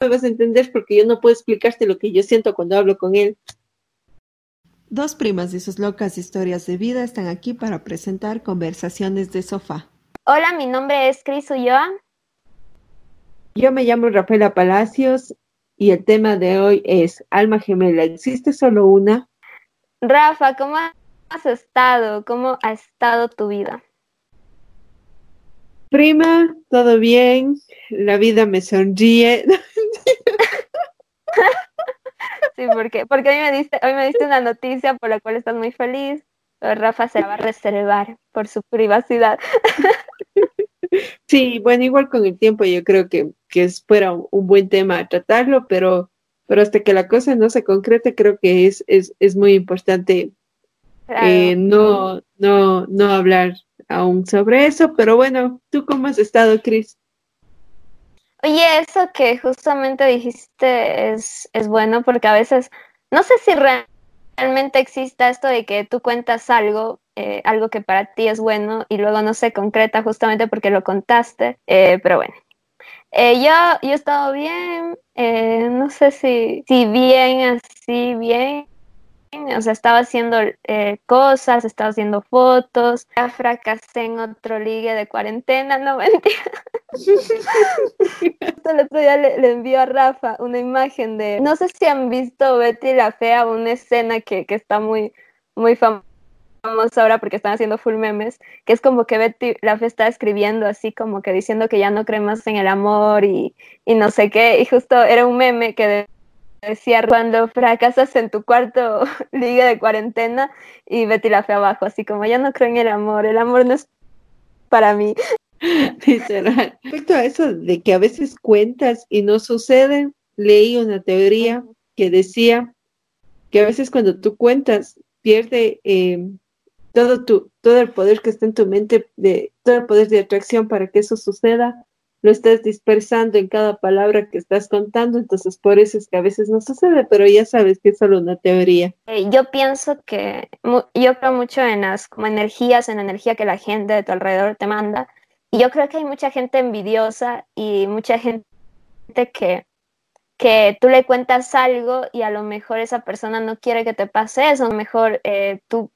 me vas a entender porque yo no puedo explicarte lo que yo siento cuando hablo con él. Dos primas de sus locas historias de vida están aquí para presentar conversaciones de sofá. Hola, mi nombre es Cris Ulloa. Yo me llamo Rafaela Palacios y el tema de hoy es Alma Gemela. ¿Existe solo una? Rafa, ¿cómo has estado? ¿Cómo ha estado tu vida? Prima, todo bien. La vida me sonríe. sí, porque, porque hoy me diste, hoy me diste una noticia por la cual estás muy feliz. Pero Rafa se la va a reservar por su privacidad. Sí, bueno, igual con el tiempo yo creo que, que fuera un, buen tema tratarlo, pero, pero hasta que la cosa no se concrete, creo que es, es, es muy importante eh, no, no, no hablar aún sobre eso, pero bueno, ¿tú cómo has estado, Cris? Oye, eso que justamente dijiste es, es bueno porque a veces, no sé si realmente exista esto de que tú cuentas algo, eh, algo que para ti es bueno y luego no se concreta justamente porque lo contaste, eh, pero bueno. Eh, yo, yo he estado bien, no sé si, si bien, así bien, o sea, estaba haciendo eh, cosas, estaba haciendo fotos, ya fracasé en otro ligue de cuarentena, no mentira. El otro día le, le envió a Rafa una imagen de, no sé si han visto Betty la Fea, una escena que, que está muy, muy famosa ahora porque están haciendo full memes, que es como que Betty la Fea está escribiendo así como que diciendo que ya no cree más en el amor y, y no sé qué, y justo era un meme que... De, decía cuando fracasas en tu cuarto liga de cuarentena y Betty la fe abajo, así como ya no creo en el amor, el amor no es para mí. Literal. Respecto a eso de que a veces cuentas y no suceden, leí una teoría que decía que a veces cuando tú cuentas pierde eh, todo tu todo el poder que está en tu mente de todo el poder de atracción para que eso suceda lo estás dispersando en cada palabra que estás contando, entonces por eso es que a veces no sucede, pero ya sabes que es solo una teoría. Eh, yo pienso que, yo creo mucho en las como energías, en la energía que la gente de tu alrededor te manda, y yo creo que hay mucha gente envidiosa y mucha gente que, que tú le cuentas algo y a lo mejor esa persona no quiere que te pase eso, a lo mejor eh, tú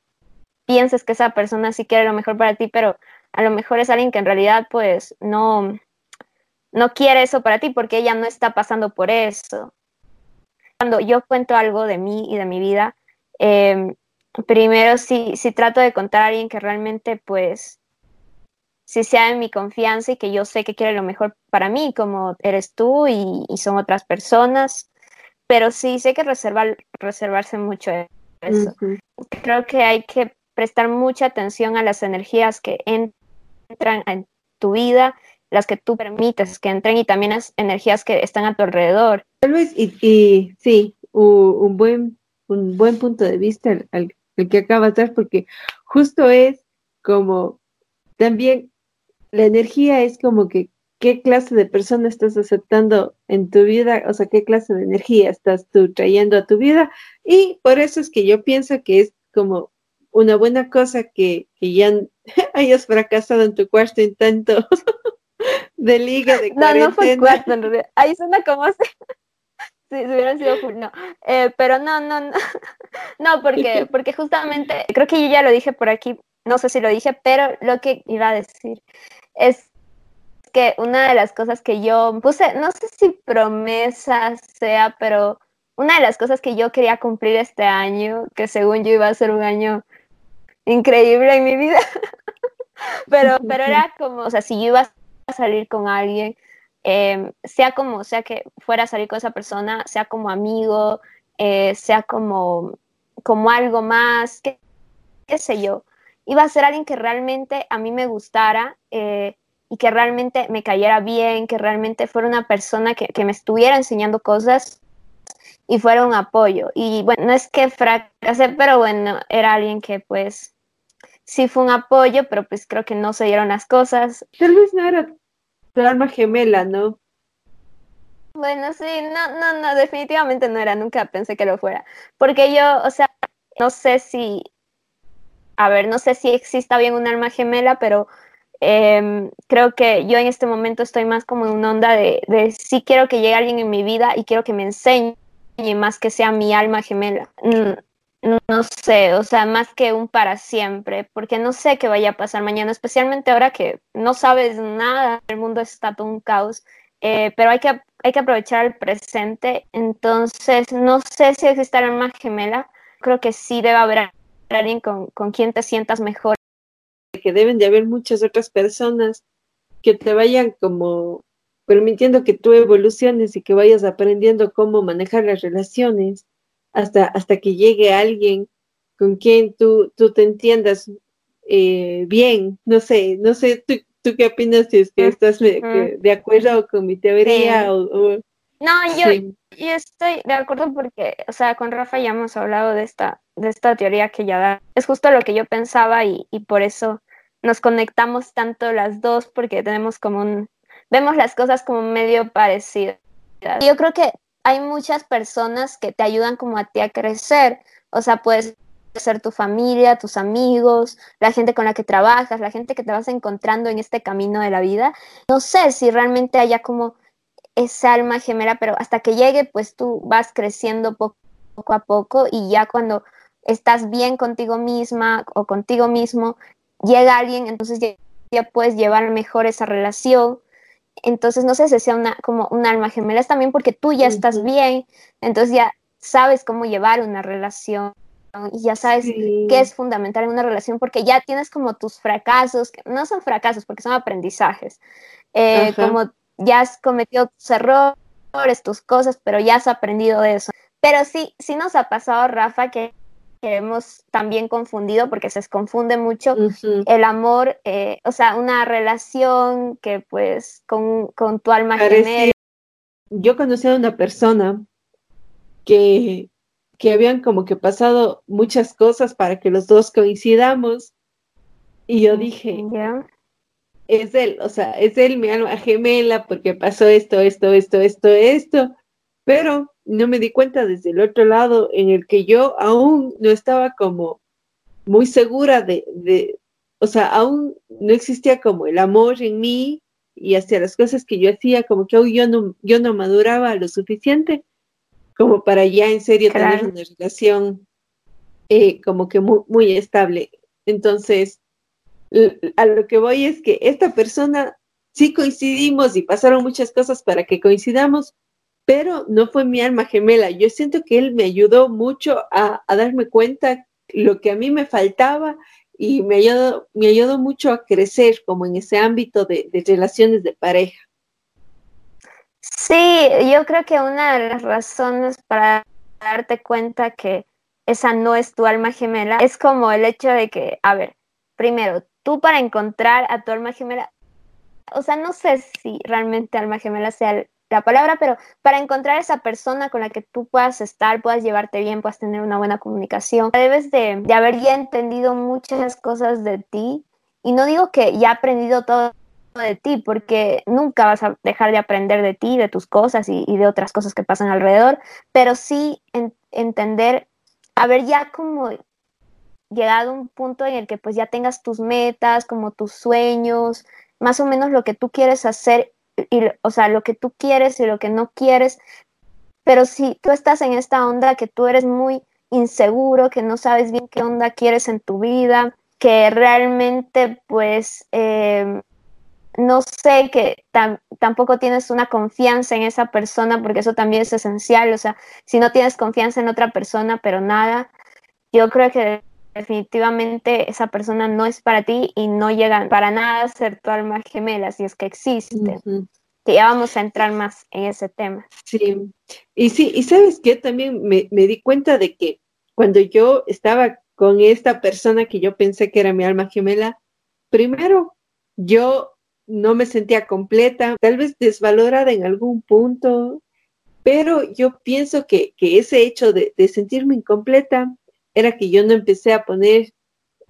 piensas que esa persona sí quiere lo mejor para ti, pero a lo mejor es alguien que en realidad pues no, no quiere eso para ti porque ella no está pasando por eso. Cuando yo cuento algo de mí y de mi vida, em, primero sí, sí trato de contar a alguien que realmente pues si sea en mi confianza y que yo sé que quiere lo mejor para mí, como eres tú y, son otras personas, pero sí sé que reservar, reservarse mucho eso. Creo que hay que prestar mucha atención a las energías que entran en tu vida las que tú permites que entren y también las energías que están a tu alrededor. Tal vez, y, sí, un, buen, un buen punto de vista el, que acaba de dar, porque justo es como también la energía es como que qué clase de persona estás aceptando en tu vida, o sea, qué clase de energía estás tú trayendo a tu vida. Y por eso es que yo pienso que es como una buena cosa que, que ya hayas fracasado en tu cuarto intento de liga, de cuarentena. No, no fue cuarto en realidad. Ahí suena como si, si hubieran sido full, no. Eh, pero no, no, no. No, porque, porque justamente, creo que yo ya lo dije por aquí, no sé si lo dije, pero lo que iba a decir es que una de las cosas que yo puse, no sé si promesa sea, pero una de las cosas que yo quería cumplir este año, que según yo iba a ser un año increíble en mi vida, pero, pero era como, o sea, si yo iba a salir con alguien, em, sea como sea que fuera a salir con esa persona, sea como amigo, eh, sea como, como algo más, qué, sé yo, iba a ser alguien que realmente a mí me gustara eh, y que realmente me cayera bien, que realmente fuera una persona que, que me estuviera enseñando cosas y fuera un apoyo. Y bueno, no es que fracasé, pero bueno, era alguien que pues sí fue un apoyo, pero pues creo que no se dieron las cosas. Tal vez no era tu alma gemela, ¿no? Bueno, sí, no, no, no, definitivamente no era, nunca pensé que lo fuera. Porque yo, o sea, no sé si, a ver, no sé si exista bien un alma gemela, pero Em, creo que yo en este momento estoy más como en una onda de, sí quiero que llegue alguien en mi vida y quiero que me enseñe más que sea mi alma gemela. No sé, o sea, más que un para siempre, porque no sé qué vaya a pasar mañana, especialmente ahora que no sabes nada, el mundo está todo un caos, eh, pero hay que, hay que aprovechar el presente, entonces no sé si existe el alma gemela, creo que sí debe haber alguien con, con quien te sientas mejor. Que deben de haber muchas otras personas que te vayan como permitiendo que tú evoluciones y que vayas aprendiendo cómo manejar las relaciones hasta, hasta que llegue alguien con quien tú, tú te entiendas eh, bien. No sé, no sé, ¿tú, ¿tú, qué opinas si es que estás de acuerdo con mi teoría? O, no, yo, yo estoy de acuerdo porque, o sea, con Rafa ya hemos hablado de esta, de esta teoría que ya da. Es justo lo que yo pensaba y, y por eso nos conectamos tanto las dos porque tenemos como un, vemos las cosas como medio parecidas. Yo creo que hay muchas personas que te ayudan como a ti a crecer. O sea, puedes ser tu familia, tus amigos, la gente con la que trabajas, la gente que te vas encontrando en este camino de la vida. No sé si realmente haya como esa alma gemela, pero hasta que llegue, pues tú vas creciendo poco, a poco y ya cuando estás bien contigo misma o contigo mismo, llega alguien, entonces ya, ya puedes llevar mejor esa relación. Entonces, no sé si sea una, como un alma gemela, es también porque tú ya estás bien, entonces ya sabes cómo llevar una relación y ya sabes qué es fundamental en una relación porque ya tienes como tus fracasos, que no son fracasos porque son aprendizajes, eh, como ya has cometido tus errores, tus cosas, pero ya has aprendido de eso. Pero sí, sí nos ha pasado, Rafa, que que hemos también confundido, porque se confunde mucho el amor, eh, o sea, una relación que pues con, con tu alma gemela. Yo conocí a una persona que, que habían como que pasado muchas cosas para que los dos coincidamos y yo dije, es él, o sea, es él mi alma gemela porque pasó esto, esto, esto, esto, esto, pero no me di cuenta desde el otro lado en el que yo aún no estaba como muy segura de, de, o sea, aún no existía como el amor en mí y hacia las cosas que yo hacía, como que aún yo no, yo no maduraba lo suficiente como para ya en serio tener una relación eh, como que muy, muy estable. Entonces, a lo que voy es que esta persona sí coincidimos y pasaron muchas cosas para que coincidamos, pero no fue mi alma gemela. Yo siento que él me ayudó mucho a, darme cuenta lo que a mí me faltaba y me ayudó, me ayudó mucho a crecer como en ese ámbito de, relaciones de pareja. Sí, yo creo que una de las razones para darte cuenta que esa no es tu alma gemela es como el hecho de que, a ver, primero, tú para encontrar a tu alma gemela, o sea, no sé si realmente alma gemela sea la palabra, pero para encontrar esa persona con la que tú puedas estar, puedas llevarte bien, puedas tener una buena comunicación, debes de, haber ya entendido muchas cosas de ti. Y no digo que ya aprendido todo de ti, porque nunca vas a dejar de aprender de ti, de tus cosas y, de otras cosas que pasan alrededor, pero sí entender, haber ya como llegado a un punto en el que pues ya tengas tus metas, como tus sueños, más o menos lo que tú quieres hacer y, o sea, lo que tú quieres y lo que no quieres. Pero si tú estás en esta onda que tú eres muy inseguro, que no sabes bien qué onda quieres en tu vida, que realmente pues em, no sé, que tampoco tienes una confianza en esa persona, porque eso también es esencial, o sea, si no tienes confianza en otra persona, pero nada, yo creo que definitivamente esa persona no es para ti y no llega para nada a ser tu alma gemela, si es que existe. Que ya vamos a entrar más en ese tema. Sí, y sí, y sabes que también me, me di cuenta de que cuando yo estaba con esta persona que yo pensé que era mi alma gemela, primero yo no me sentía completa, tal vez desvalorada en algún punto, pero yo pienso que, que ese hecho de, de, sentirme incompleta era que yo no empecé a poner,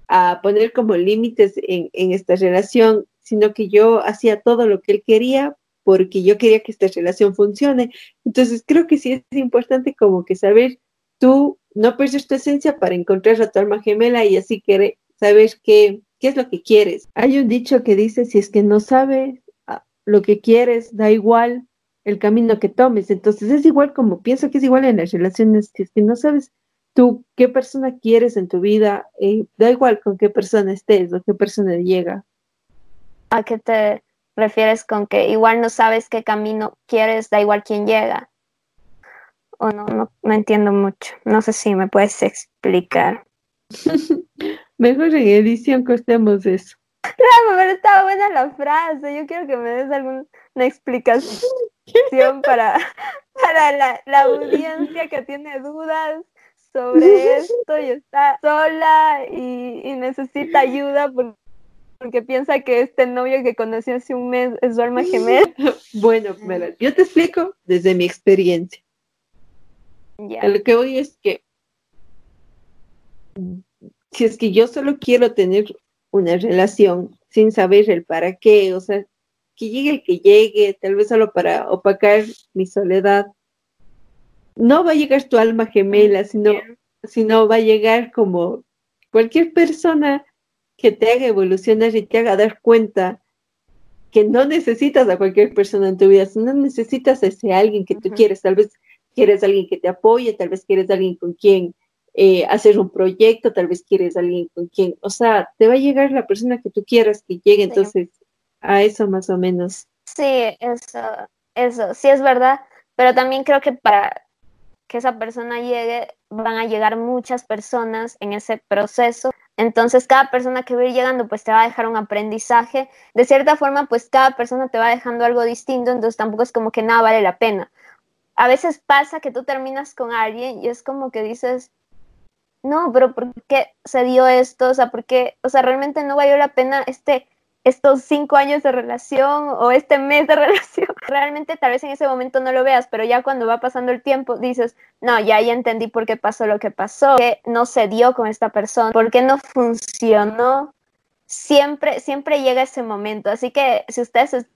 a poner como límites en, esta relación, sino que yo hacía todo lo que él quería porque yo quería que esta relación funcione. Entonces creo que sí es importante como que saber tú no perder tu esencia para encontrar a tu alma gemela y así querer, saber qué, qué es lo que quieres. Hay un dicho que dice, si es que no sabes ah, lo que quieres, da igual el camino que tomes. Entonces es igual como pienso que es igual en las relaciones, si es que no sabes tú qué persona quieres en tu vida, eh, da igual con qué persona estés o qué persona llega. ¿A qué te refieres con que igual no sabes qué camino quieres, da igual quién llega? O no, no, no entiendo mucho. No sé si me puedes explicar. Mejor en edición costemos eso. Claro, pero estaba buena la frase. Yo quiero que me des alguna explicación para, para la, la audiencia que tiene dudas sobre esto y está sola y, necesita ayuda porque, piensa que este novio que conoció hace un mes es su alma gemela. Bueno, yo te explico desde mi experiencia. Lo que voy es que si es que yo solo quiero tener una relación sin saber el para qué, o sea, que llegue el que llegue, tal vez solo para opacar mi soledad, no va a llegar tu alma gemela, sino, sino va a llegar como cualquier persona que te haga evolucionar y te haga dar cuenta que no necesitas a cualquier persona en tu vida, sino necesitas a ese alguien que tú quieres, tal vez quieres alguien que te apoye, tal vez quieres alguien con quien eh, hacer un proyecto, tal vez quieres alguien con quien, o sea, te va a llegar la persona que tú quieras que llegue, entonces a eso más o menos. Sí, eso, eso, sí es verdad, pero también creo que para que esa persona llegue, van a llegar muchas personas en ese proceso. Entonces, cada persona que va a ir llegando, pues te va a dejar un aprendizaje. De cierta forma, pues cada persona te va dejando algo distinto, entonces tampoco es como que nada vale la pena. A veces pasa que tú terminas con alguien y es como que dices, no, pero ¿por qué se dio esto? O sea, ¿por qué? O sea, realmente no valió la pena este estos cinco años de relación o este mes de relación. Realmente tal vez en ese momento no lo veas, pero ya cuando va pasando el tiempo dices, no, ya, ya entendí por qué pasó lo que pasó, que no se dio con esta persona, por qué no funcionó. Siempre, siempre llega ese momento. Así que si ustedes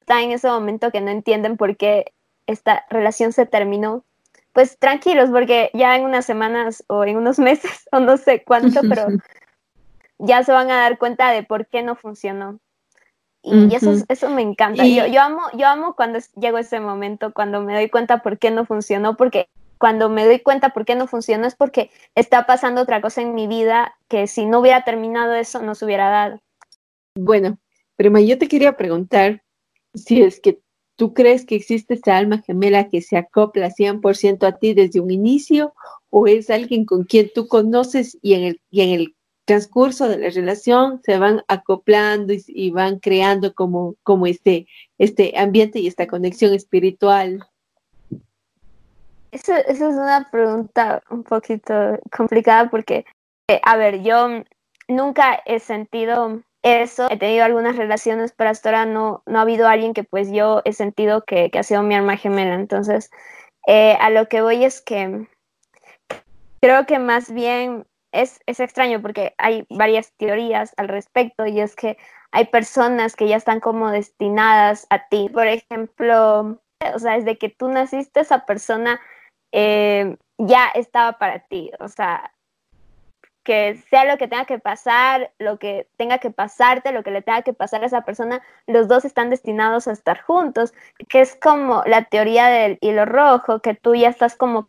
están en ese momento que no entienden por qué esta relación se terminó, pues tranquilos, porque ya en unas semanas o en unos meses o no sé cuánto, pero ya se van a dar cuenta de por qué no funcionó. Y eso, eso me encanta. Yo, yo, amo, yo amo cuando llego ese momento, cuando me doy cuenta por qué no funcionó, porque cuando me doy cuenta por qué no funcionó es porque está pasando otra cosa en mi vida que si no hubiera terminado eso no se hubiera dado. Bueno, Prima, yo te quería preguntar si es que tú crees que existe esa alma gemela que se acopla 100% a ti desde un inicio o es alguien con quien tú conoces y en el, y en el transcurso de la relación se van acoplando y, van creando como, como este, este ambiente y esta conexión espiritual? Esa, es una pregunta un poquito complicada porque, eh, a ver, yo nunca he sentido eso, he tenido algunas relaciones, pero hasta ahora no, no ha habido alguien que pues yo he sentido que, ha sido mi alma gemela. Entonces, eh, a lo que voy es que creo que más bien es, extraño porque hay varias teorías al respecto y es que hay personas que ya están como destinadas a ti. Por ejemplo, o sea, desde que tú naciste, esa persona eh, ya estaba para ti. O sea, que sea lo que tenga que pasar, lo que tenga que pasarte, lo que le tenga que pasar a esa persona, los dos están destinados a estar juntos, que es como la teoría del hilo rojo, que tú ya estás como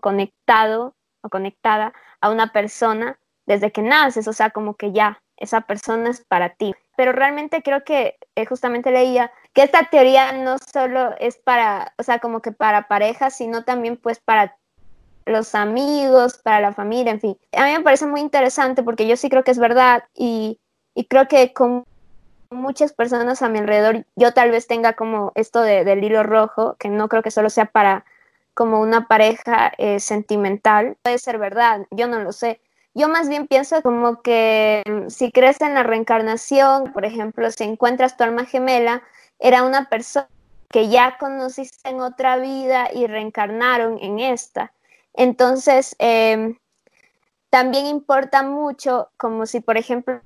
conectado o conectada a una persona desde que naces, o sea, como que ya, esa persona es para ti. Pero realmente creo que eh, justamente leía que esta teoría no solo es para, o sea, como que para parejas, sino también pues para los amigos, para la familia, en fin. A mí me parece muy interesante porque yo sí creo que es verdad y, creo que con muchas personas a mi alrededor yo tal vez tenga como esto de, del hilo rojo, que no creo que solo sea para como una pareja eh, sentimental. Puede ser verdad, yo no lo sé. Yo más bien pienso como que mm, si crees en la reencarnación, por ejemplo, si encuentras tu alma gemela, era una persona que ya conociste en otra vida y reencarnaron en esta. Entonces, em, también importa mucho como si, por ejemplo,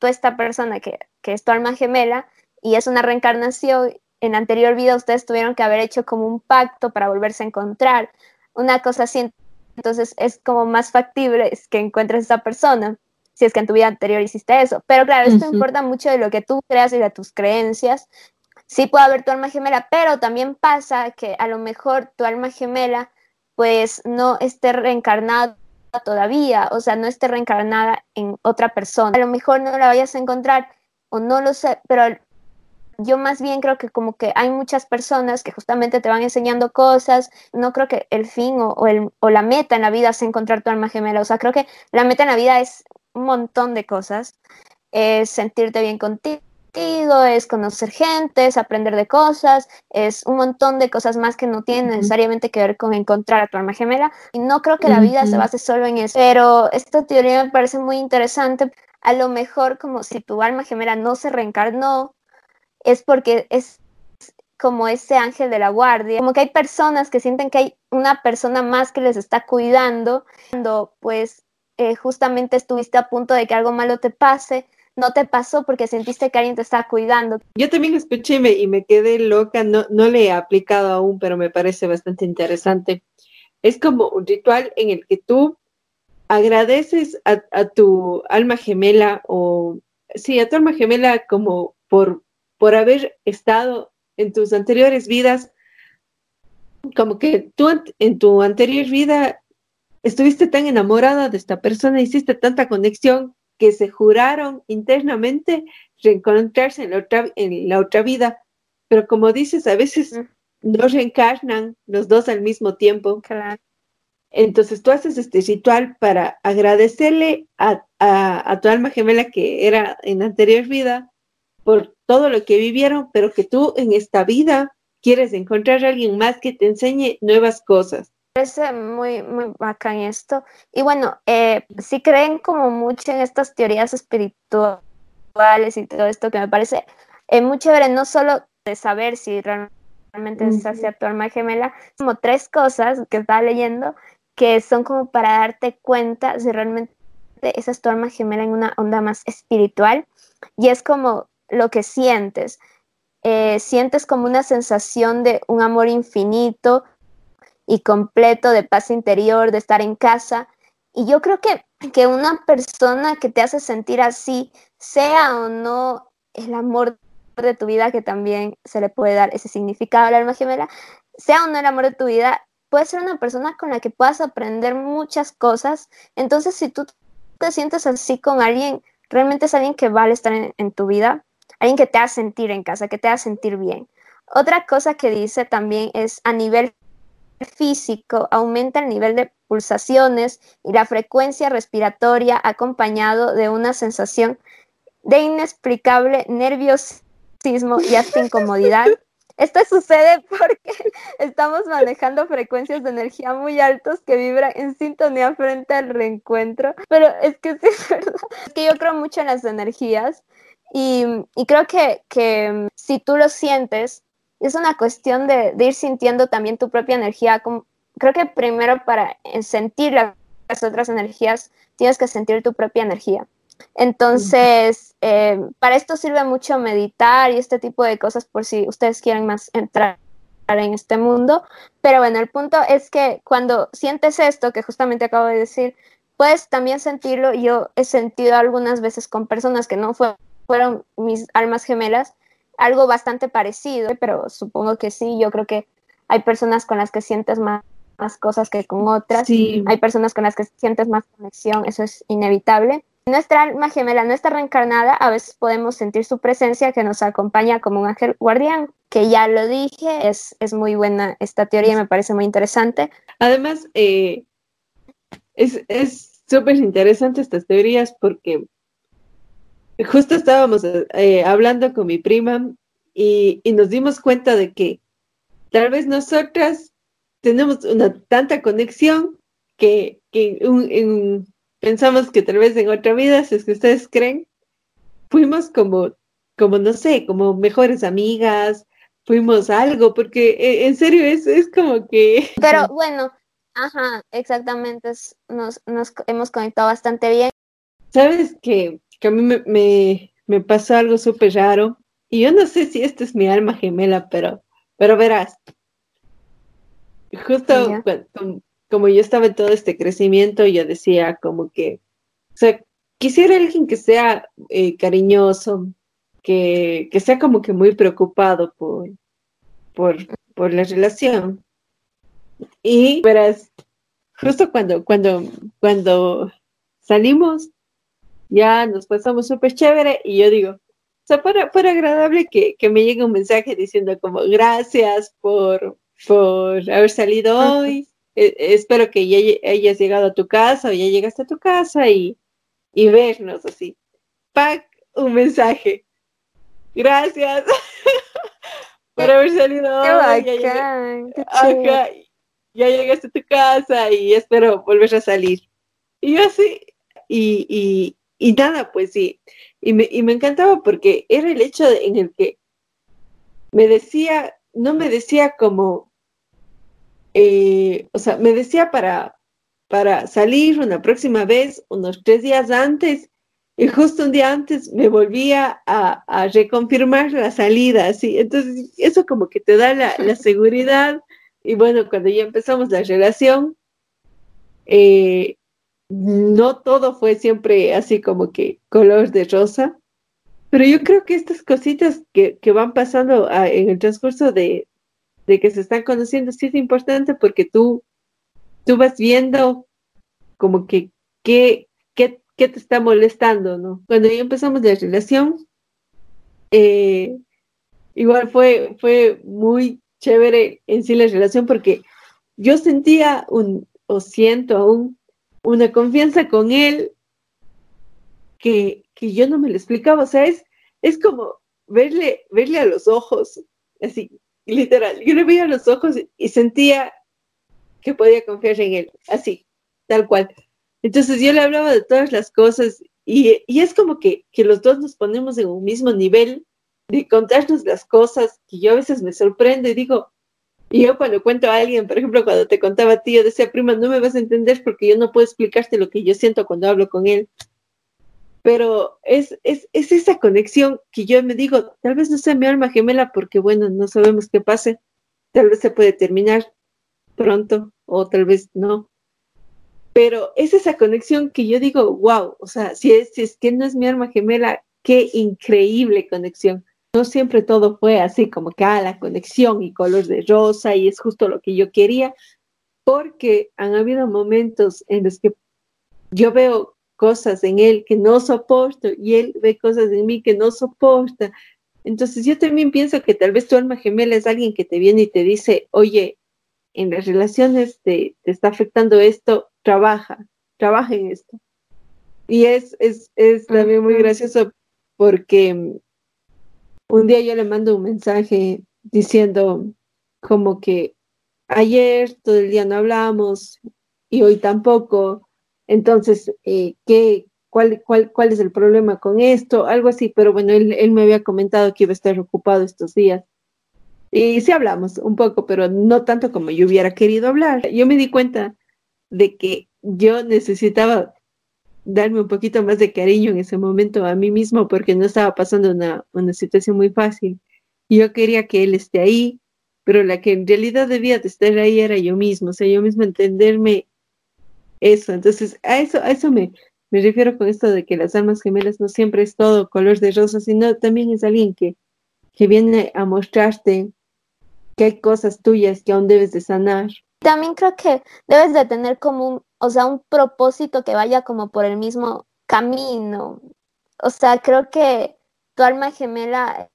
tú esta persona que, que es tu alma gemela y es una reencarnación en anterior vida ustedes tuvieron que haber hecho como un pacto para volverse a encontrar, una cosa así. Entonces es como más factible que encuentres a esa persona. si es que en tu vida anterior hiciste eso. Pero claro, esto importa mucho de lo que tú creas y de tus creencias. Sí puede haber tu alma gemela, pero también pasa que a lo mejor tu alma gemela pues no esté reencarnada todavía, o sea, no esté reencarnada en otra persona. A lo mejor no la vayas a encontrar o no lo sé, pero yo más bien creo que como que hay muchas personas que justamente te van enseñando cosas, no creo que el fin o, el, o la meta en la vida es encontrar tu alma gemela, o sea, creo que la meta en la vida es un montón de cosas, es sentirte bien contigo, es conocer gente, es aprender de cosas, es un montón de cosas más que no tienen necesariamente que ver con encontrar a tu alma gemela. Y no creo que la vida se base solo en eso, pero esta teoría me parece muy interesante. A lo mejor como si tu alma gemela no se reencarnó, es porque es como ese ángel de la guardia, como que hay personas que sienten que hay una persona más que les está cuidando, cuando pues eh, justamente estuviste a punto de que algo malo te pase, no te pasó porque sentiste que alguien te estaba cuidando. Yo también escuché y me, quedé loca, no, no le he aplicado aún, pero me parece bastante interesante. Es como un ritual en el que tú agradeces a, a tu alma gemela o, sí, a tu alma gemela como por por haber estado en tus anteriores vidas, como que tú en tu anterior vida estuviste tan enamorada de esta persona, hiciste tanta conexión que se juraron internamente reencontrarse en la otra, en la otra vida. Pero como dices, a veces no reencarnan los dos al mismo tiempo. Entonces tú haces este ritual para agradecerle a, a, tu alma gemela que era en anterior vida por todo lo que vivieron, pero que tú en esta vida quieres encontrar a alguien más que te enseñe nuevas cosas. Parece muy, muy bacán esto. Y bueno, eh, si creen como mucho en estas teorías espirituales y todo esto que me parece eh, muy chévere, no solo de saber si realmente es hacia tu alma gemela, como tres cosas que estaba leyendo que son como para darte cuenta si realmente esa es tu alma gemela en una onda más espiritual. Y es como lo que sientes. Eh, sientes como una sensación de un amor infinito y completo, de paz interior, de estar en casa. Y yo creo que, que una persona que te hace sentir así, sea o no el amor de tu vida, que también se le puede dar ese significado al alma gemela, sea o no el amor de tu vida, puede ser una persona con la que puedas aprender muchas cosas. Entonces, si tú te sientes así con alguien, realmente es alguien que vale estar en tu vida alguien que te haga sentir en casa, que te haga sentir bien. Otra cosa que dice también es a nivel físico, aumenta el nivel de pulsaciones y la frecuencia respiratoria acompañado de una sensación de inexplicable nerviosismo y hasta incomodidad. Esto sucede porque estamos manejando frecuencias de energía muy altos que vibran en sintonía frente al reencuentro. Pero es que sí es verdad. Es que yo creo mucho en las energías y, creo que, mm, si tú lo sientes, es una cuestión de, ir sintiendo también tu propia energía. creo que primero para sentir las otras energías, tienes que sentir tu propia energía. Entonces, eh, para esto sirve mucho meditar y este tipo de cosas por si ustedes quieren más entrar en este mundo. Pero bueno, el punto es que cuando sientes esto, que justamente acabo de decir, puedes también sentirlo. Yo he sentido algunas veces con personas que no fue fueron mis almas gemelas, algo bastante parecido, pero supongo que sí, yo creo que hay personas con las que sientes más, cosas que con otras, hay personas con las que sientes más conexión, eso es inevitable. Nuestra alma gemela no está reencarnada, a veces podemos sentir su presencia que nos acompaña como un ángel guardián, que ya lo dije, es, es muy buena esta teoría, me parece muy interesante. Además, eh, es súper interesante estas teorías porque justo estábamos eh, hablando con mi prima y, nos dimos cuenta de que tal vez nosotras tenemos una tanta conexión que, pensamos que tal vez en otra vida, si es que ustedes creen, fuimos como, como no sé, como mejores amigas, fuimos algo, porque eh, en serio es, es como que... Pero bueno, ajá, exactamente, nos, nos hemos conectado bastante bien. Sabes que que a mí me, me, pasó algo súper raro. Y yo no sé si esta es mi alma gemela, pero, pero verás. Justo como, yo estaba en todo este crecimiento, yo decía como que, o sea, quisiera alguien que sea eh, cariñoso, que, que, sea como que muy preocupado por, por, por la relación. Y verás, justo cuando, cuando, cuando salimos, ya nos pasamos súper chévere y yo digo, o sea, fuera, agradable que, que, me llegue un mensaje diciendo como gracias por, por haber salido hoy, eh, espero que ya hayas llegado a tu casa o ya llegaste a tu casa y, y vernos así. Pack, un mensaje. Gracias por haber salido hoy. Ya, ya llegaste a tu casa y espero volver a salir. Y yo así, y, y, y nada, pues sí. Y me, y me encantaba porque era el hecho en el que me decía, no me decía como, eh, o sea, me decía para, para salir una próxima vez, unos tres días antes, y justo un día antes me volvía a, reconfirmar la salida, así. Entonces, eso como que te da la, la seguridad. Y bueno, cuando ya empezamos la relación, eh, no todo fue siempre así como que color de rosa, pero yo creo que estas cositas que, que van pasando ah, en el transcurso de, de que se están conociendo, sí es importante porque tú, tú vas viendo como que qué, qué, qué te está molestando, ¿no? Cuando ya empezamos la relación, eh, igual fue, fue muy chévere en sí la relación porque yo sentía un, o siento aún, una confianza con él que, que yo no me lo explicaba. O sea, es, es como verle, verle a los ojos, así, literal, yo le veía los ojos y sentía que podía confiar en él, así, tal cual. Entonces yo le hablaba de todas las cosas y, y es como que, que, los dos nos ponemos en un mismo nivel de contarnos las cosas que yo a veces me sorprende y digo, y yo cuando cuento a alguien, por ejemplo, cuando te contaba a ti, yo decía, prima, no me vas a entender porque yo no puedo explicarte lo que yo siento cuando hablo con él pero es, es, es, esa conexión que yo me digo, tal vez no sea mi alma gemela porque, bueno, no sabemos qué pase, tal vez se puede terminar pronto o tal vez no, pero es esa conexión que yo digo, wow, o sea, si es, si es que no es mi alma gemela, qué increíble conexión. No siempre todo fue así como que, ah, la conexión y color de rosa y es justo lo que yo quería, porque han habido momentos en los que yo veo cosas en él que no soporto y él ve cosas en mí que no soporta. Entonces yo también pienso que tal vez tu alma gemela es alguien que te viene y te dice, oye, en las relaciones te, te está afectando esto, trabaja, trabaja en esto. Y es, es, es también muy gracioso porque un día yo le mando un mensaje diciendo como que ayer todo el día no hablamos y hoy tampoco, entonces, eh, ¿qué, cuál, cuál, ¿cuál es el problema con esto? Algo así, pero bueno, él, él me había comentado que iba a estar ocupado estos días. Y sí hablamos un poco, pero no tanto como yo hubiera querido hablar. Yo me di cuenta de que yo necesitaba darme un poquito más de cariño en ese momento a mí mismo porque no estaba pasando una, una situación muy fácil. Yo quería que él esté ahí, pero la que en realidad debía de estar ahí era yo mismo, o sea, yo mismo entenderme eso. Entonces, a eso, a eso me, me refiero con esto de que las almas gemelas no siempre es todo color de rosa, sino también es alguien que, que viene a mostrarte que hay cosas tuyas que aún debes de sanar. También creo que debes de tener como un, o sea, un propósito que vaya como por el mismo camino. O sea, creo que tu alma gemela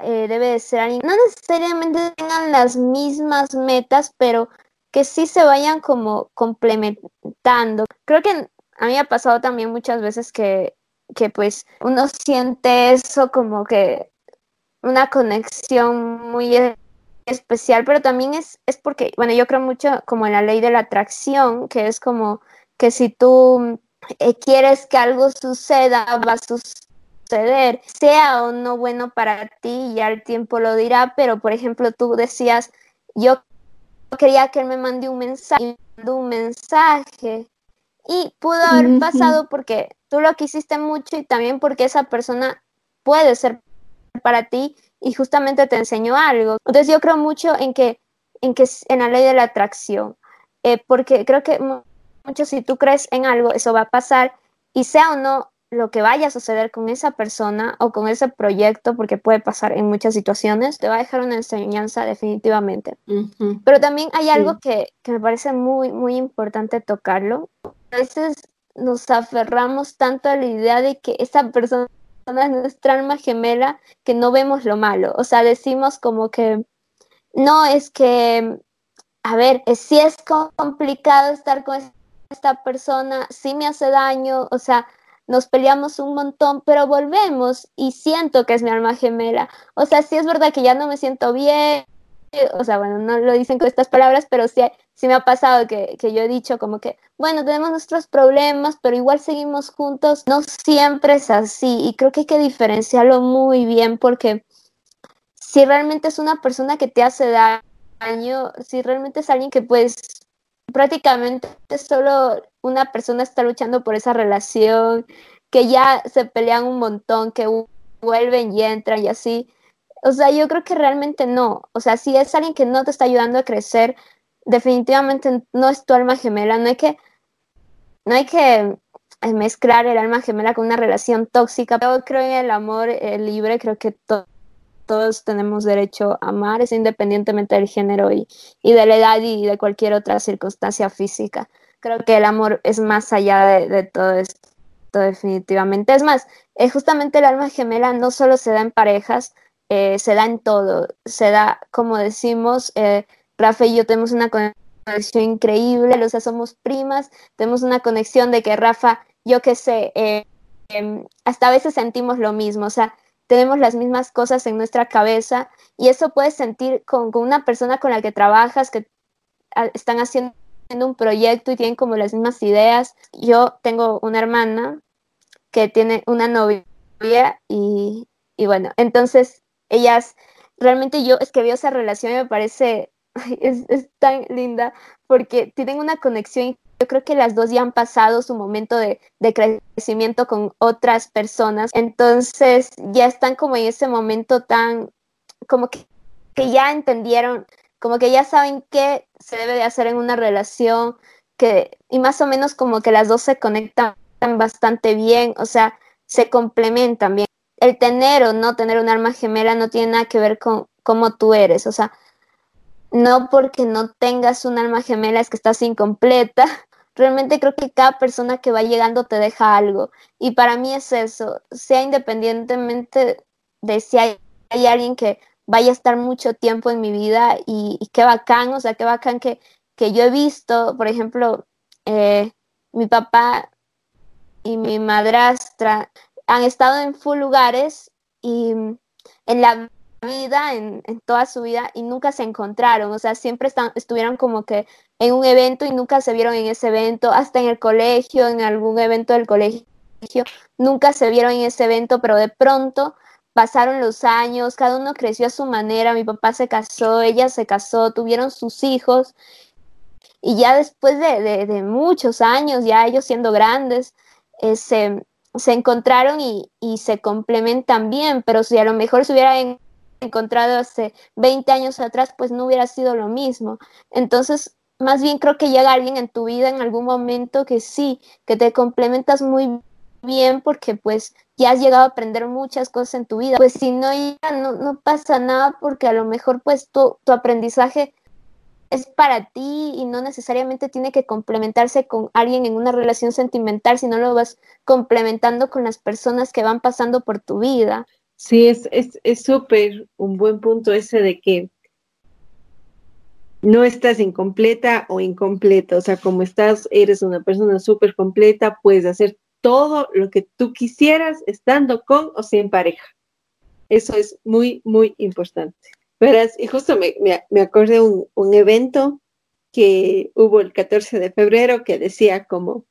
eh, debe de ser alguien, no necesariamente tengan las mismas metas, pero que sí se vayan como complementando. Creo que a mí ha pasado también muchas veces que, que pues uno siente eso como que una conexión muy especial, pero también es, es porque, bueno, yo creo mucho como en la ley de la atracción, que es como que si tú eh, quieres que algo suceda, va a suceder, sea o no bueno para ti, ya el tiempo lo dirá, pero por ejemplo tú decías, yo quería que él me mande un mensaje, un mensaje. Y pudo haber pasado porque tú lo quisiste mucho y también porque esa persona puede ser para ti y justamente te enseñó algo. Entonces yo creo mucho en que en que en la ley de la atracción, eh, porque creo que mucho si tú crees en algo, eso va a pasar y sea o no lo que vaya a suceder con esa persona o con ese proyecto, porque puede pasar en muchas situaciones, te va a dejar una enseñanza definitivamente. Pero también hay algo que, que, me parece muy, muy importante tocarlo. A veces nos aferramos tanto a la idea de que esa persona nuestra alma gemela que no vemos lo malo. O sea, decimos como que, no, es que, a ver, si es complicado estar con esta persona, sí me hace daño, o sea, nos peleamos un montón, pero volvemos y siento que es mi alma gemela. O sea, sí es verdad que ya no me siento bien, o sea, bueno, no lo dicen con estas palabras, pero sí, sí me ha pasado que, que, yo he dicho como que, bueno, tenemos nuestros problemas, pero igual seguimos juntos. No siempre es así y creo que hay que diferenciarlo muy bien porque si realmente es una persona que te hace daño, si realmente es alguien que pues prácticamente solo una persona está luchando por esa relación, que ya se pelean un montón, que vuelven y entran y así. O sea, yo creo que realmente no. O sea, si es alguien que no te está ayudando a crecer, definitivamente no es tu alma gemela. No hay que, no hay que eh, mezclar el alma gemela con una relación tóxica. Yo creo en el amor libre, creo que todos tenemos derecho a amar, es independientemente del género y, de la edad y de cualquier otra circunstancia física. Creo que el amor es más allá de, todo esto, definitivamente. Es más, eh, justamente el alma gemela no solo se da en parejas, eh, se da en todo, se da, como decimos, eh, Rafa y yo tenemos una conexión increíble, o sea, somos primas, tenemos una conexión de que Rafa, yo qué sé, em, hasta a veces sentimos lo mismo, o sea, tenemos las mismas cosas en nuestra cabeza y eso puedes sentir con, una persona con la que trabajas, que están haciendo un proyecto y tienen como las mismas ideas. Yo tengo una hermana que tiene una novia y, y bueno, entonces ellas, realmente yo es que veo esa relación y me parece, es, es tan linda porque tienen una conexión yo creo que las dos ya han pasado su momento de, crecimiento con otras personas, entonces ya están como en ese momento tan, como que, que ya entendieron, como que ya saben qué se debe de hacer en una relación, que, y más o menos como que las dos se conectan bastante bien, o sea, se complementan bien. El tener o no tener un alma gemela no tiene nada que ver con cómo tú eres, o sea, no porque no tengas un alma gemela es que estás incompleta. Realmente creo que cada persona que va llegando te deja algo. Y para mí es eso, sea independientemente de si hay, alguien que vaya a estar mucho tiempo en mi vida y, qué bacán, o sea, qué bacán que, que yo he visto, por ejemplo, eh, mi papá y mi madrastra han estado en full lugares y en la vida, en, toda su vida, y nunca se encontraron, o sea, siempre están, estuvieron como que en un evento y nunca se vieron en ese evento, hasta en el colegio, en algún evento del colegio, nunca se vieron en ese evento, pero de pronto pasaron los años, cada uno creció a su manera, mi papá se casó, ella se casó, tuvieron sus hijos, y ya después de, muchos años, ya ellos siendo grandes, eh, se, encontraron y, y, se complementan bien, pero si a lo mejor se hubieran encontrado hace 20 años atrás, pues no hubiera sido lo mismo. Entonces, más bien creo que llega alguien en tu vida en algún momento que sí, que te complementas muy bien porque pues ya has llegado a aprender muchas cosas en tu vida. Pues si no, ya no, no pasa nada porque a lo mejor pues tu, tu aprendizaje es para ti y no necesariamente tiene que complementarse con alguien en una relación sentimental, sino lo vas complementando con las personas que van pasando por tu vida. Sí, es súper un buen punto ese de que no estás incompleta o incompleta, o sea, como estás, eres una persona súper completa, puedes hacer todo lo que tú quisieras estando con o sin pareja. Eso es muy, muy importante. Verás, y justo me, me, acordé un, un evento que hubo el 14 de febrero que decía como,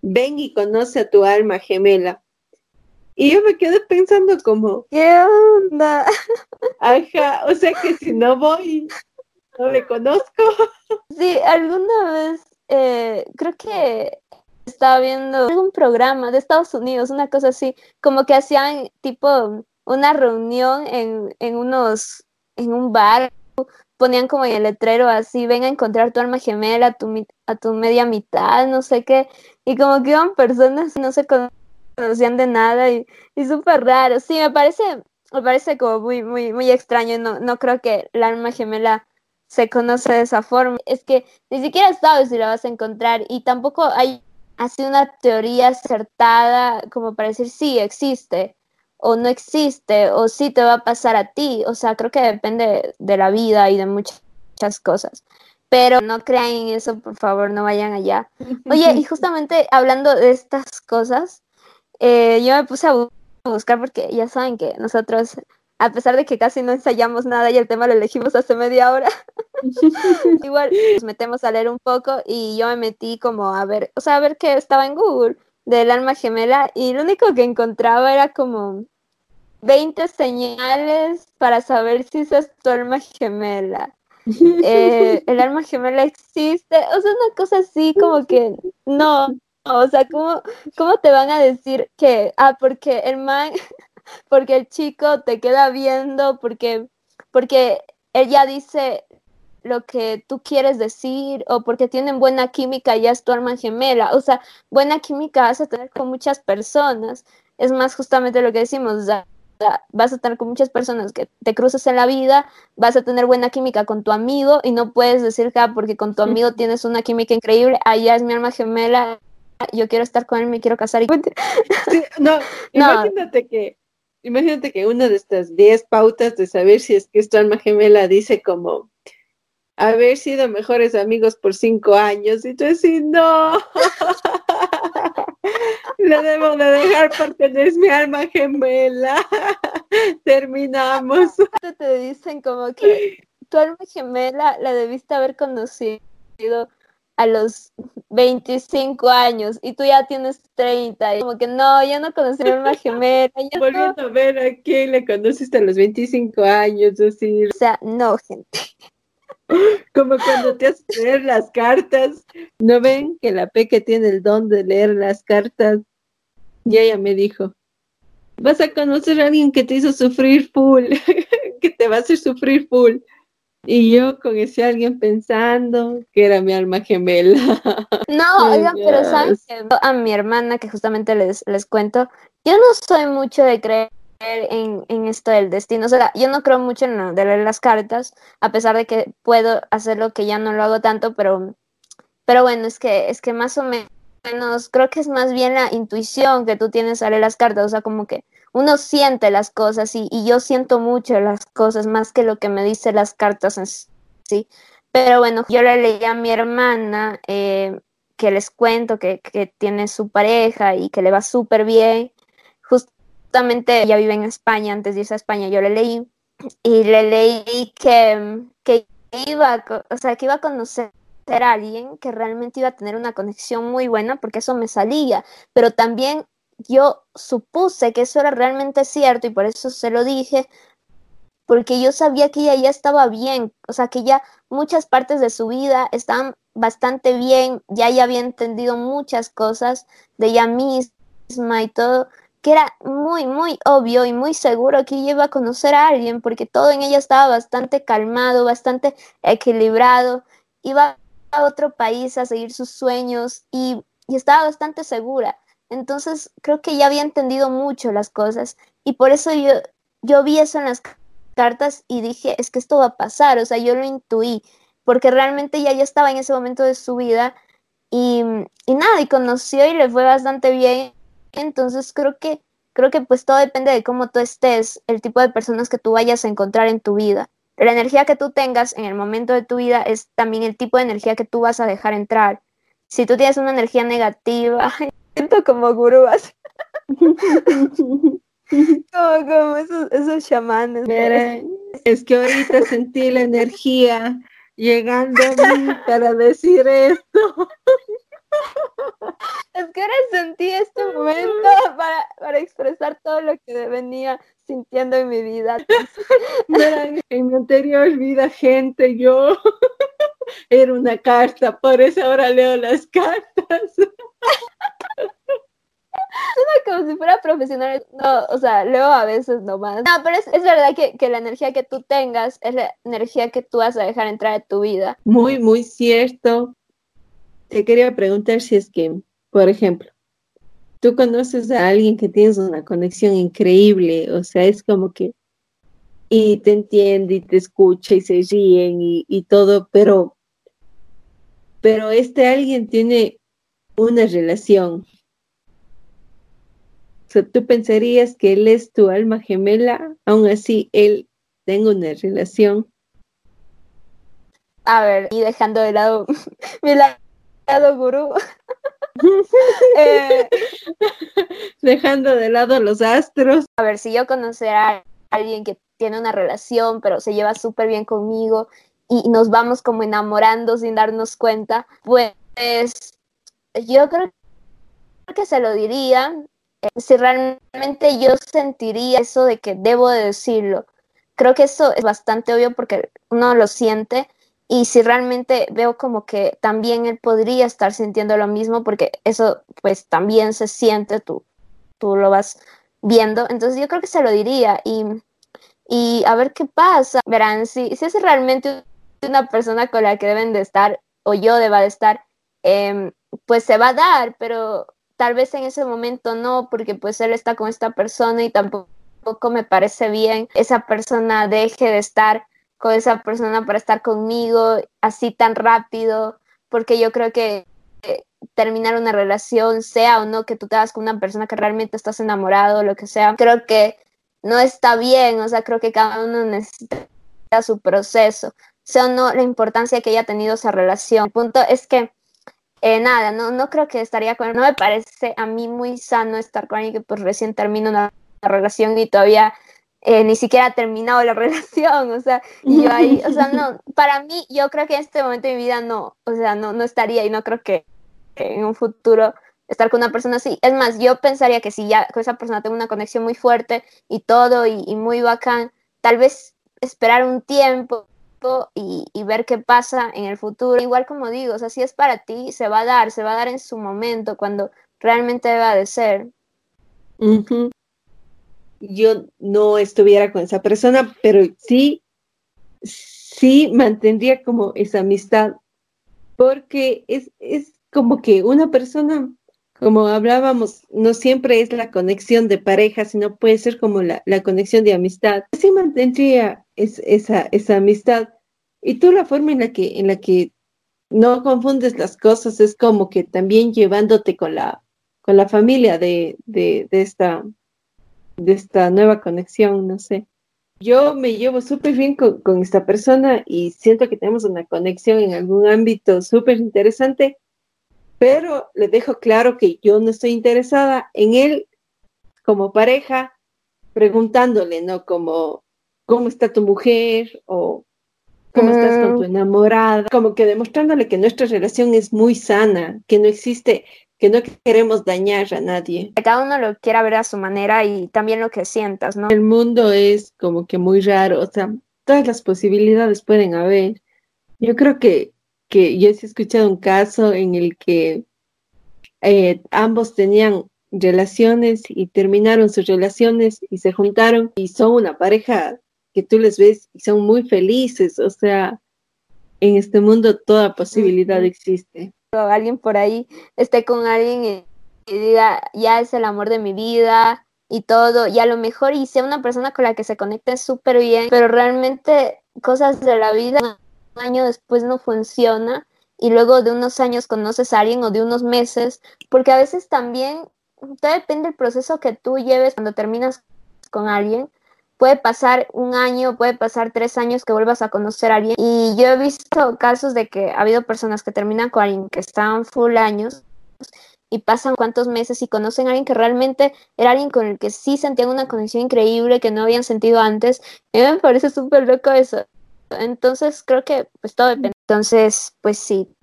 ven y conoce a tu alma gemela. Y yo me quedé pensando como, ¿qué onda? Ajá, o sea que si no voy, no le conozco. Sí, alguna vez eh, creo que estaba viendo algún programa de Estados Unidos, una cosa así, como que hacían tipo una reunión en, en unos, en un bar, ponían como en el letrero así, ven a encontrar tu alma gemela, tu, a tu media mitad, no sé qué, y como que iban personas, no sé, con conocían de nada y, y súper raro. Sí, me parece, me parece como muy, muy, muy extraño. No, no creo que la alma gemela se conoce de esa forma. Es que ni siquiera sabes si la vas a encontrar y tampoco hay así una teoría acertada como para decir sí existe o no existe o sí te va a pasar a ti. O sea, creo que depende de la vida y de muchas cosas. Pero no crean en eso, por favor, no vayan allá. Oye, y justamente hablando de estas cosas, eh, yo me puse a buscar porque ya saben que nosotros, a pesar de que casi no ensayamos nada y el tema lo elegimos hace media hora, igual nos metemos a leer un poco y yo me metí como a ver, o sea, a ver qué estaba en Google del alma gemela y lo único que encontraba era como 20 señales para saber si es tu alma gemela. Eh, el alma gemela existe, o sea, una cosa así como que no, o sea, ¿cómo, ¿cómo te van a decir que, ah, porque el man, porque el chico te queda viendo, porque, porque ella dice lo que tú quieres decir, o porque tienen buena química, ya es tu alma gemela, o sea, buena química vas a tener con muchas personas, es más justamente lo que decimos, o sea, vas a estar con muchas personas que te cruces en la vida, vas a tener buena química con tu amigo y no puedes decir ah, porque con tu amigo tienes una química increíble, allá es mi alma gemela, yo quiero estar con él, me quiero casar. Y... no, imagínate que imagínate que una de estas 10 pautas de saber si es que es tu alma gemela dice como haber sido mejores amigos por cinco años y tú decís, no, lo debo de dejar porque no es mi alma gemela. Terminamos. Te dicen como que tu alma gemela la debiste haber conocido a los 25 años y tú ya tienes 30 y como que no, ya no conocí a mi alma gemela. Volviendo a ver a quién le conociste a los 25 años, así. O sea, no, gente. Como cuando te haces leer las cartas. ¿No ven que la Peque tiene el don de leer las cartas? Y ella me dijo, vas a conocer a alguien que te hizo sufrir full, que te va a hacer sufrir full. Y yo con ese alguien pensando que era mi alma gemela. No, oigan, pero saben a mi hermana, que justamente les, les cuento, yo no soy mucho de creer en, esto del destino. O sea, yo no creo mucho en leer las cartas, a pesar de que puedo hacerlo que ya no lo hago tanto, pero, pero bueno, es que, es que más o menos creo que es más bien la intuición que tú tienes a leer las cartas, o sea, como que uno siente las cosas y, yo siento mucho las cosas más que lo que me dice las cartas en sí. Pero bueno, yo le leí a mi hermana eh, que les cuento que, que, tiene su pareja y que le va súper bien justamente ella vive en España, antes de irse a España yo le leí y le leí que, que iba, o sea, que iba a conocer a alguien que realmente iba a tener una conexión muy buena, porque eso me salía, pero también yo supuse que eso era realmente cierto y por eso se lo dije, porque yo sabía que ella ya estaba bien, o sea, que ya muchas partes de su vida estaban bastante bien, ya ella había entendido muchas cosas de ella misma y todo, que era muy, muy obvio y muy seguro que ella iba a conocer a alguien porque todo en ella estaba bastante calmado, bastante equilibrado, iba a otro país a seguir sus sueños y, estaba bastante segura. Entonces creo que ya había entendido mucho las cosas y por eso yo, yo vi eso en las cartas y dije, es que esto va a pasar, o sea, yo lo intuí, porque realmente ella ya estaba en ese momento de su vida y, y nada, y conoció y le fue bastante bien entonces creo que, creo que pues todo depende de cómo tú estés, el tipo de personas que tú vayas a encontrar en tu vida. La energía que tú tengas en el momento de tu vida es también el tipo de energía que tú vas a dejar entrar. Si tú tienes una energía negativa, siento como gurúas. como, como esos, esos chamanes. es que ahorita sentí la energía llegando a mí para decir esto. Es que ahora sentí para, expresar todo lo que venía sintiendo en mi vida. en mi anterior vida, gente, yo era una carta, por eso ahora leo las cartas. como si fuera profesional. No, o sea, leo a veces nomás. No, pero es, verdad que, que, la energía que tú tengas es la energía que tú vas a dejar entrar en tu vida. Muy, muy cierto te quería preguntar si es que, por ejemplo, tú conoces a alguien que tienes una conexión increíble, o sea, es como que y te entiende y te escucha y se ríen y, todo, pero, pero este alguien tiene una relación. O sea, tú pensarías que él es tu alma gemela, aún así él tenga una relación. A ver, y dejando de lado mi lado gurú, Eh, Dejando de lado los astros. A ver, si yo conociera a alguien que tiene una relación, pero se lleva súper bien conmigo y nos vamos como enamorando sin darnos cuenta, pues yo creo que se lo diría eh, si realmente yo sentiría eso de que debo de decirlo. Creo que eso es bastante obvio porque uno lo siente, y si realmente veo como que también él podría estar sintiendo lo mismo, porque eso pues también se siente, tú, tú lo vas viendo, entonces yo creo que se lo diría y, y a ver qué pasa. Verán, si, si es realmente una persona con la que deben de estar o yo deba de estar, em, pues se va a dar, pero tal vez en ese momento no, porque pues él está con esta persona y tampoco me parece bien esa persona deje de estar con esa persona para estar conmigo así tan rápido, porque yo creo que eh, terminar una relación, sea o no que tú te hagas con una persona que realmente estás enamorado lo que sea, creo que no está bien, o sea, creo que cada uno necesita su proceso, sea o no la importancia que haya tenido esa relación. El punto es que, eh, nada, no, no creo que estaría con no me parece a mí muy sano estar con alguien que pues recién termina una relación y todavía eh, ni siquiera ha terminado la relación, o sea, yo ahí, o sea, no, para mí, yo creo que en este momento de mi vida no, o sea, no, no estaría y no creo que, en un futuro estar con una persona así. Es más, yo pensaría que si ya con esa persona tengo una conexión muy fuerte y todo y, muy bacán, tal vez esperar un tiempo y, y, ver qué pasa en el futuro. Igual como digo, o sea, si es para ti, se va a dar, se va a dar en su momento, cuando realmente deba de ser yo no estuviera con esa persona, pero sí, sí mantendría como esa amistad, porque es, es como que una persona, como hablábamos, no siempre es la conexión de pareja, sino puede ser como la, la conexión de amistad. Sí mantendría esa, esa amistad. Y tú la forma en la que, en la que no confundes las cosas es como que también llevándote con la, con la familia de, de, de esta de esta nueva conexión, no sé. Yo me llevo súper bien con, esta persona y siento que tenemos una conexión en algún ámbito súper interesante, pero le dejo claro que yo no estoy interesada en él como pareja, preguntándole, ¿no? Como, ¿cómo está tu mujer? O ¿cómo estás con tu mm. enamorada? Como que demostrándole que nuestra relación es muy sana, que no existe que no queremos dañar a nadie. Cada uno lo quiera ver a su manera y también lo que sientas, ¿no? El mundo es como que muy raro, o sea, todas las posibilidades pueden haber. Yo creo que, que yo he escuchado un caso en el que eh, ambos tenían relaciones y terminaron sus relaciones y se juntaron y son una pareja que tú les ves y son muy felices, o sea, en este mundo toda posibilidad existe alguien por ahí esté con alguien y, diga, ya es el amor de mi vida y todo, y a lo mejor y sea una persona con la que se conecte súper bien, pero realmente cosas de la vida un año después no funciona y luego de unos años conoces a alguien o de unos meses, porque a veces también todo depende del proceso que tú lleves cuando terminas con alguien, puede pasar un año, puede pasar tres años que vuelvas a conocer a alguien. Y yo he visto casos de que ha habido personas que terminan con alguien que estaban full años y pasan cuantos meses y conocen a alguien que realmente era alguien con el que sí sentían una conexión increíble que no habían sentido antes. Mí me parece súper loco eso. Entonces creo que pues todo depende. Entonces, pues sí,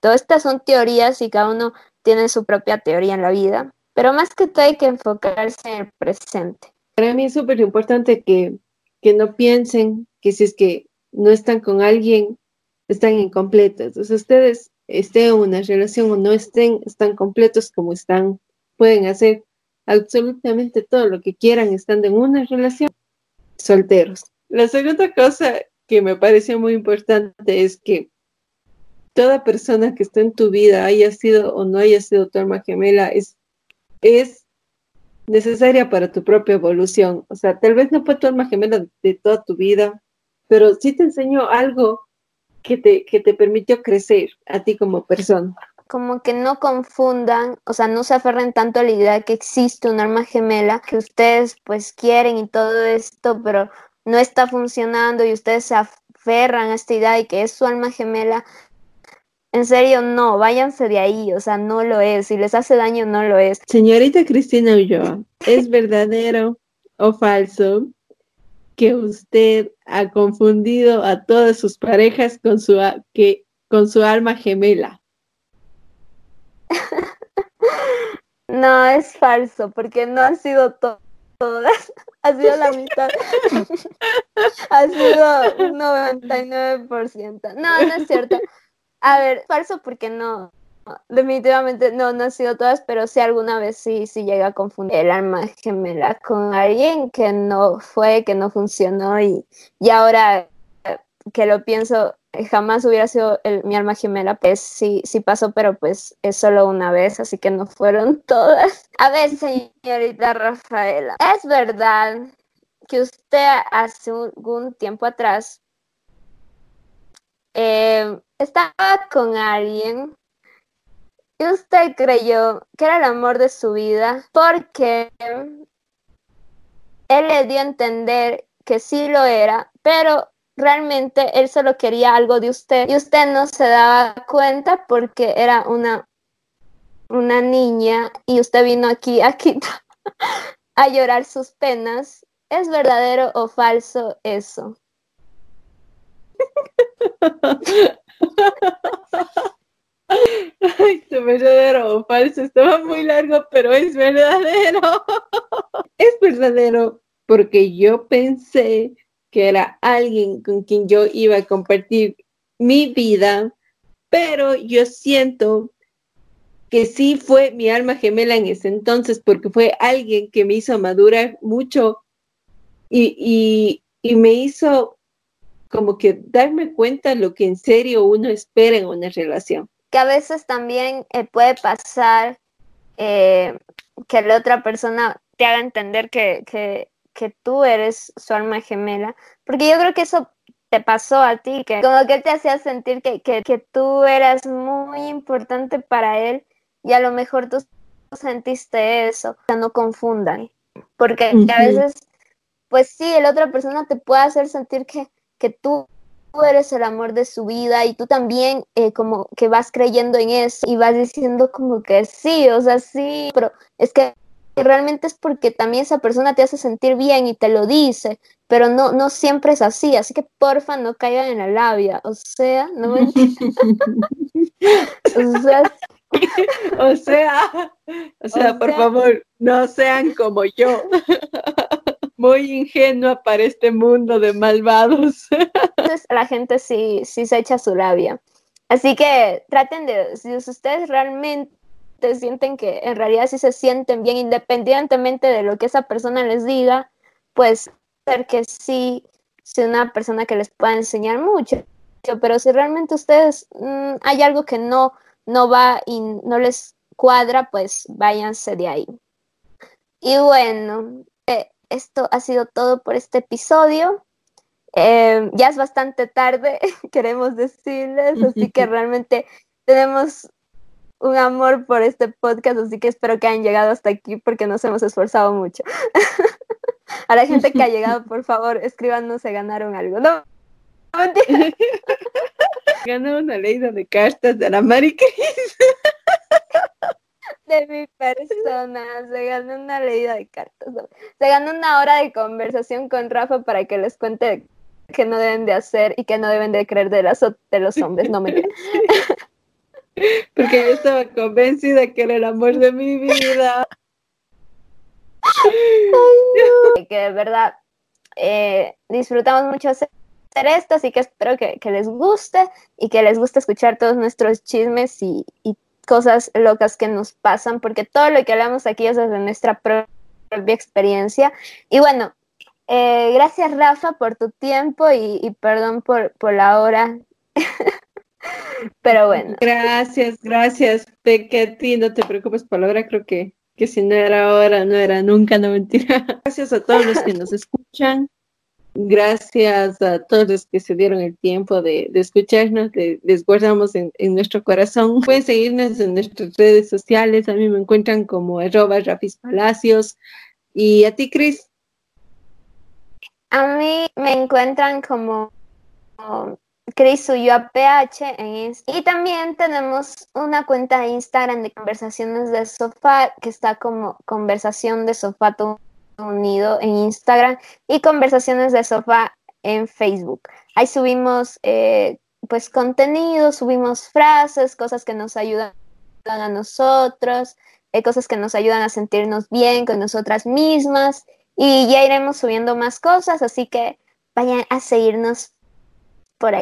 todas estas son teorías y cada uno tiene su propia teoría en la vida, pero más que todo hay que enfocarse en el presente. Para mí es súper importante que, no piensen que si es que no están con alguien, están incompletos. Entonces, ustedes estén en una relación o no estén, están completos como están. Pueden hacer absolutamente todo lo que quieran estando en una relación solteros. La segunda cosa que me pareció muy importante es que toda persona que está en tu vida, haya sido o no haya sido tu alma gemela, es es necesaria para tu propia evolución. O sea, tal vez no fue tu alma gemela de toda tu vida, pero sí te enseñó algo que te, que te permitió crecer a ti como persona. Como que no confundan, o sea, no se aferren tanto a la idea que existe un alma gemela, que ustedes pues quieren y todo esto, pero no está funcionando y ustedes se aferran a esta idea y que es su alma gemela. En serio, no, váyanse de ahí, o sea, no lo es. Si les hace daño, no lo es. Señorita Cristina Ulloa, ¿es verdadero o falso que usted ha confundido a todas sus parejas con su, que, con su alma gemela. No, es falso, porque no han sido todas, ha sido la mitad, ha sido un 99%. No, no es cierto. A ver, falso porque no, definitivamente no, no han sido todas, pero sí alguna vez sí, sí llega a confundir el alma gemela con alguien que no fue, que no funcionó y, y ahora que lo pienso, jamás hubiera sido mi alma gemela, pues sí, sí pasó, pero pues es solo una vez, así que no fueron todas. A ver, señorita Rafaela, ¿es verdad que usted hace algún tiempo atrás eh, estaba con alguien y usted creyó que era el amor de su vida porque él le dio a entender que sí lo era, pero realmente él solo quería algo de usted y usted no se daba cuenta porque era una, una niña y usted vino aquí a, a llorar sus penas. ¿Es verdadero o falso eso? Ay, tu verdadero o falso estaba muy largo, pero es verdadero. Es verdadero porque yo pensé que era alguien con quien yo iba a compartir mi vida, pero yo siento que sí fue mi alma gemela en ese entonces, porque fue alguien que me hizo madurar mucho y, y, me hizo como que darme cuenta lo que en serio uno espera en una relación. Que a veces también eh, puede pasar eh, que la otra persona te haga entender que, que, que, tú eres su alma gemela, porque yo creo que eso te pasó a ti, que como que te hacía sentir que, que tú eras muy importante para él y a lo mejor tú sentiste eso, o sea, no confundan, porque a veces, pues sí, la otra persona te puede hacer sentir que, que tú eres el amor de su vida y tú también eh, como que vas creyendo en eso y vas diciendo como que sí, o sea, sí, pero es que realmente es porque también esa persona te hace sentir bien y te lo dice, pero no, no siempre es así, así que porfa no caigan en la labia, o sea, no me o sea, o sea, o sea, por favor, no sean como yo muy ingenua para este mundo de malvados. Entonces la gente sí, sí se echa su labia. Así que traten de, si ustedes realmente sienten que en realidad sí se sienten bien, independientemente de lo que esa persona les diga, pues ser que sí, sea una persona que les pueda enseñar mucho. Pero si realmente ustedes mm, hay algo que no, no va y no les cuadra, pues váyanse de ahí. Y bueno, eh, esto ha sido todo por este episodio. Eh, ya es bastante tarde, queremos decirles, así que realmente tenemos un amor por este podcast, así que espero que hayan llegado hasta aquí porque nos hemos esforzado mucho. A la gente que ha llegado, por favor, escríbanos si ganaron algo. No, Ganó una ley de cartas de la Mari de mi persona. Se ganó una leída de cartas. Se ganó una hora de conversación con Rafa para que les cuente qué no deben de hacer y qué no deben de creer de, las, de los hombres. No me Porque yo estaba convencida que era el amor de mi vida. Que de verdad eh, disfrutamos mucho hacer esto, así que espero que, les guste y que les guste escuchar todos nuestros chismes y, y cosas locas que nos pasan, porque todo lo que hablamos aquí es desde nuestra propia experiencia. Y bueno, eh, gracias Rafa por tu tiempo y, perdón por, por, la hora. Pero bueno. Gracias, gracias. De que a ti no te preocupes por la hora, creo que que si no era ahora, no era nunca, no mentira. Gracias a todos los que nos escuchan. Gracias a todos los que se dieron el tiempo de, escucharnos, les guardamos en, nuestro corazón. Pueden seguirnos en nuestras redes sociales, a mí me encuentran como arroba Rafis. ¿Y a ti, Cris? A mí me encuentran como Cris Instagram. Y también tenemos una cuenta de Instagram de conversaciones de sofá que está como conversación de sofá unido en Instagram y conversaciones de sofá en Facebook. Ahí subimos eh, pues contenido, subimos frases, cosas que nos ayudan a nosotros, eh, cosas que nos ayudan a sentirnos bien con nosotras mismas y ya iremos subiendo más cosas, así que vayan a seguirnos por ahí.